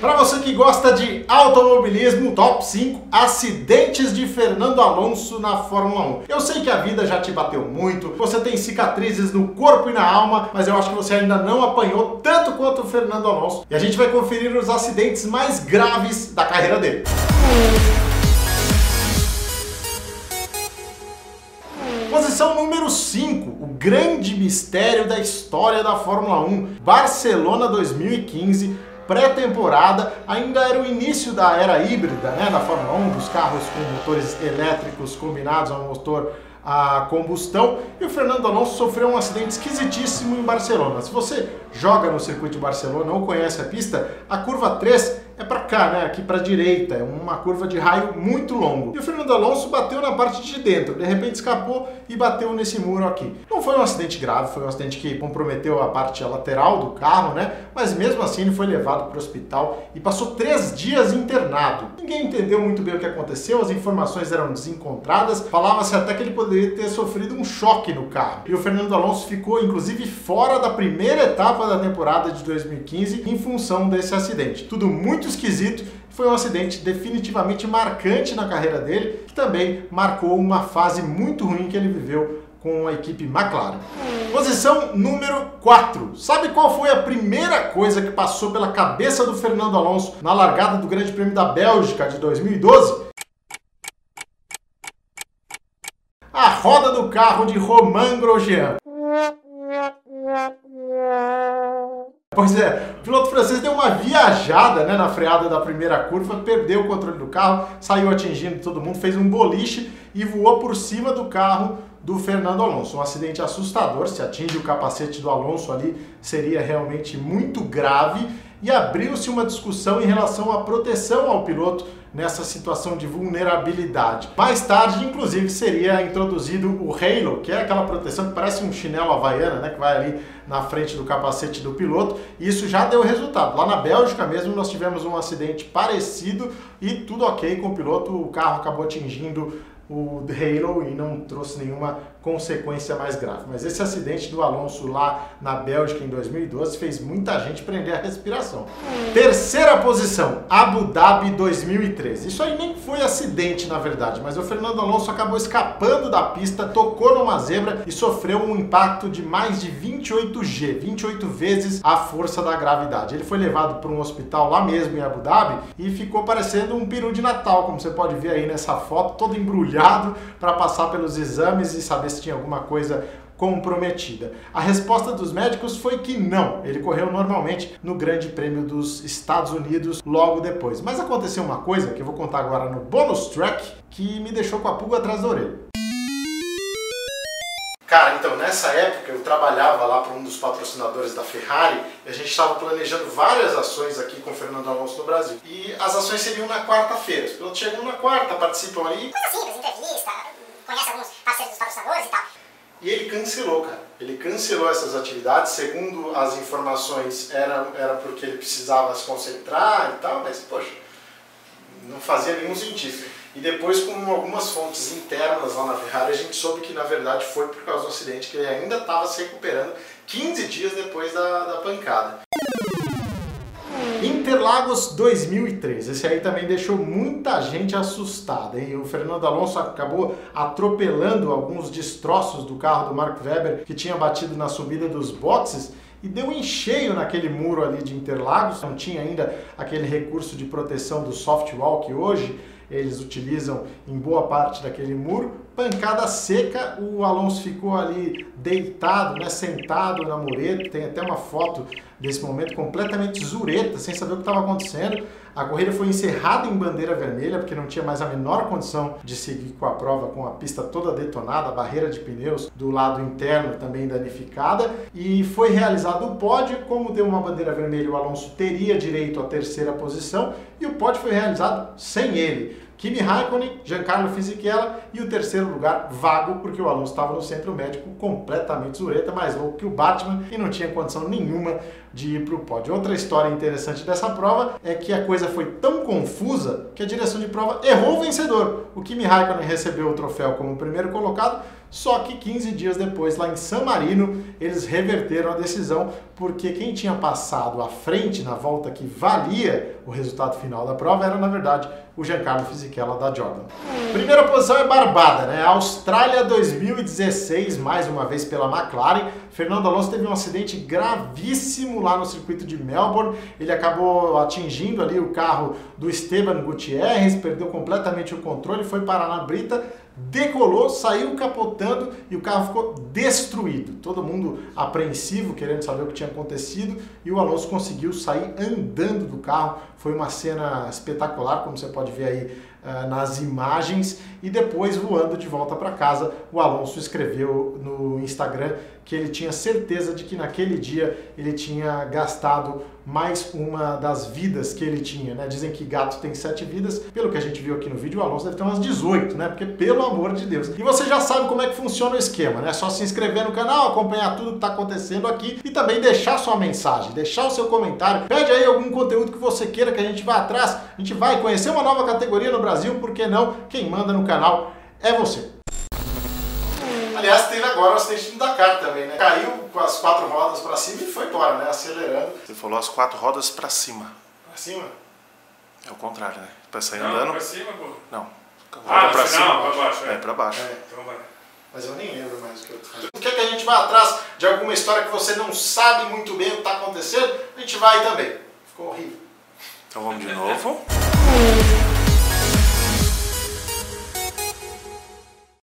Para você que gosta de automobilismo, top 5 acidentes de Fernando Alonso na Fórmula 1. Eu sei que a vida já te bateu muito, você tem cicatrizes no corpo e na alma, mas eu acho que você ainda não apanhou tanto quanto o Fernando Alonso. E a gente vai conferir os acidentes mais graves da carreira dele. Posição número 5, o grande mistério da história da Fórmula 1, Barcelona 2015 pré-temporada, ainda era o início da era híbrida, né, da Fórmula 1, dos carros com motores elétricos combinados ao motor a combustão e o Fernando Alonso sofreu um acidente esquisitíssimo em Barcelona. Se você joga no circuito de Barcelona ou conhece a pista, a curva 3 é para cá, né? Aqui para direita, é uma curva de raio muito longo. E o Fernando Alonso bateu na parte de dentro, de repente escapou e bateu nesse muro aqui. Não foi um acidente grave, foi um acidente que comprometeu a parte lateral do carro, né? Mas mesmo assim ele foi levado para o hospital e passou três dias internado. Ninguém entendeu muito bem o que aconteceu, as informações eram desencontradas, falava-se até que ele poderia ter sofrido um choque no carro. E o Fernando Alonso ficou inclusive fora da primeira etapa da temporada de 2015 em função desse acidente. Tudo muito muito esquisito. Foi um acidente definitivamente marcante na carreira dele, que também marcou uma fase muito ruim que ele viveu com a equipe McLaren. Posição número 4. Sabe qual foi a primeira coisa que passou pela cabeça do Fernando Alonso na largada do Grande Prêmio da Bélgica de 2012? A roda do carro de Romain Grosjean. Pois é, o piloto francês deu uma viajada né, na freada da primeira curva, perdeu o controle do carro, saiu atingindo todo mundo, fez um boliche e voou por cima do carro do Fernando Alonso. Um acidente assustador, se atinge o capacete do Alonso ali, seria realmente muito grave e abriu-se uma discussão em relação à proteção ao piloto nessa situação de vulnerabilidade. Mais tarde, inclusive, seria introduzido o Halo, que é aquela proteção que parece um chinelo havaiana, né, que vai ali na frente do capacete do piloto. E isso já deu resultado. Lá na Bélgica mesmo nós tivemos um acidente parecido e tudo ok com o piloto, o carro acabou atingindo o Halo e não trouxe nenhuma consequência mais grave. Mas esse acidente do Alonso lá na Bélgica em 2012 fez muita gente prender a respiração. Terceira posição, Abu Dhabi 2013. Isso aí nem foi acidente na verdade, mas o Fernando Alonso acabou escapando da pista, tocou numa zebra e sofreu um impacto de mais de 28 G, 28 vezes a força da gravidade. Ele foi levado para um hospital lá mesmo em Abu Dhabi e ficou parecendo um peru de Natal, como você pode ver aí nessa foto, todo embrulhado para passar pelos exames e saber se tinha alguma coisa comprometida. A resposta dos médicos foi que não, ele correu normalmente no Grande Prêmio dos Estados Unidos logo depois. Mas aconteceu uma coisa que eu vou contar agora no bonus track que me deixou com a pulga atrás da orelha. Cara, então nessa época eu trabalhava lá para um dos patrocinadores da Ferrari e a gente estava planejando várias ações aqui com o Fernando Alonso no Brasil. E as ações seriam na quarta-feira. Os pilotos chegam na quarta, participam ali. Coisa simples, entrevista, conhece alguns dos patrocinadores e tal. E ele cancelou, cara. Ele cancelou essas atividades, segundo as informações, era, era porque ele precisava se concentrar e tal, mas, poxa, não fazia nenhum sentido. E depois, com algumas fontes internas lá na Ferrari, a gente soube que, na verdade, foi por causa do acidente, que ele ainda estava se recuperando 15 dias depois da, da pancada. Interlagos 2003. Esse aí também deixou muita gente assustada. Hein? O Fernando Alonso acabou atropelando alguns destroços do carro do Mark Webber que tinha batido na subida dos boxes e deu em cheio naquele muro ali de Interlagos. Não tinha ainda aquele recurso de proteção do soft wall que hoje eles utilizam em boa parte daquele muro. Pancada seca, o Alonso ficou ali deitado, né, sentado na mureta. Tem até uma foto desse momento completamente zureta, sem saber o que estava acontecendo. A corrida foi encerrada em bandeira vermelha, porque não tinha mais a menor condição de seguir com a prova, com a pista toda detonada, a barreira de pneus do lado interno também danificada. E foi realizado o pódio, como deu uma bandeira vermelha, o Alonso teria direito à terceira posição, e o pódio foi realizado sem ele. Kimi Raikkonen, Giancarlo Fisichella e o terceiro lugar vago, porque o Alonso estava no centro médico completamente zureta, mais louco que o Batman e não tinha condição nenhuma de ir para o pódio. Outra história interessante dessa prova é que a coisa foi tão confusa que a direção de prova errou o vencedor. O Kimi Raikkonen recebeu o troféu como primeiro colocado, Só que 15 dias depois, lá em San Marino, eles reverteram a decisão, porque quem tinha passado à frente na volta que valia o resultado final da prova era, na verdade, o Giancarlo Fisichella da Jordan. Primeira posição é barbada, né? Austrália 2016, mais uma vez pela McLaren. Fernando Alonso teve um acidente gravíssimo lá no circuito de Melbourne. Ele acabou atingindo ali o carro do Esteban Gutierrez, perdeu completamente o controle, foi parar na brita, decolou, saiu capotando e o carro ficou destruído. Todo mundo apreensivo, querendo saber o que tinha acontecido, e o Alonso conseguiu sair andando do carro. Foi uma cena espetacular, como você pode ver aí uh, nas imagens, e depois voando de volta para casa, o Alonso escreveu no Instagram que ele tinha certeza de que naquele dia ele tinha gastado mais uma das vidas que ele tinha, né? Dizem que gato tem sete vidas, pelo que a gente viu aqui no vídeo, o Alonso deve ter umas 18, né? Porque pelo amor de Deus. E você já sabe como é que funciona o esquema, né? É só se inscrever no canal, acompanhar tudo que está acontecendo aqui e também deixar sua mensagem, deixar o seu comentário. Pede aí algum conteúdo que você queira que a gente vá atrás. A gente vai conhecer uma nova categoria no Brasil, por que não? Quem manda no canal é você. Aliás, teve agora o acidente do Dakar também, né? Caiu com as quatro rodas para cima e foi embora, né? Acelerando. Você falou as quatro rodas para cima. Para cima? É o contrário, né? Para sair Não, andando. pra cima, pô. Não. Ah, Roda pra no cima. final, pra baixo, é. É, pra baixo. É. Então vai. Mas eu nem lembro mais o que eu tô fazendo. Quer que a gente vá atrás de alguma história que você não sabe muito bem o que está acontecendo? A gente vai também. Ficou horrível. Então vamos de novo.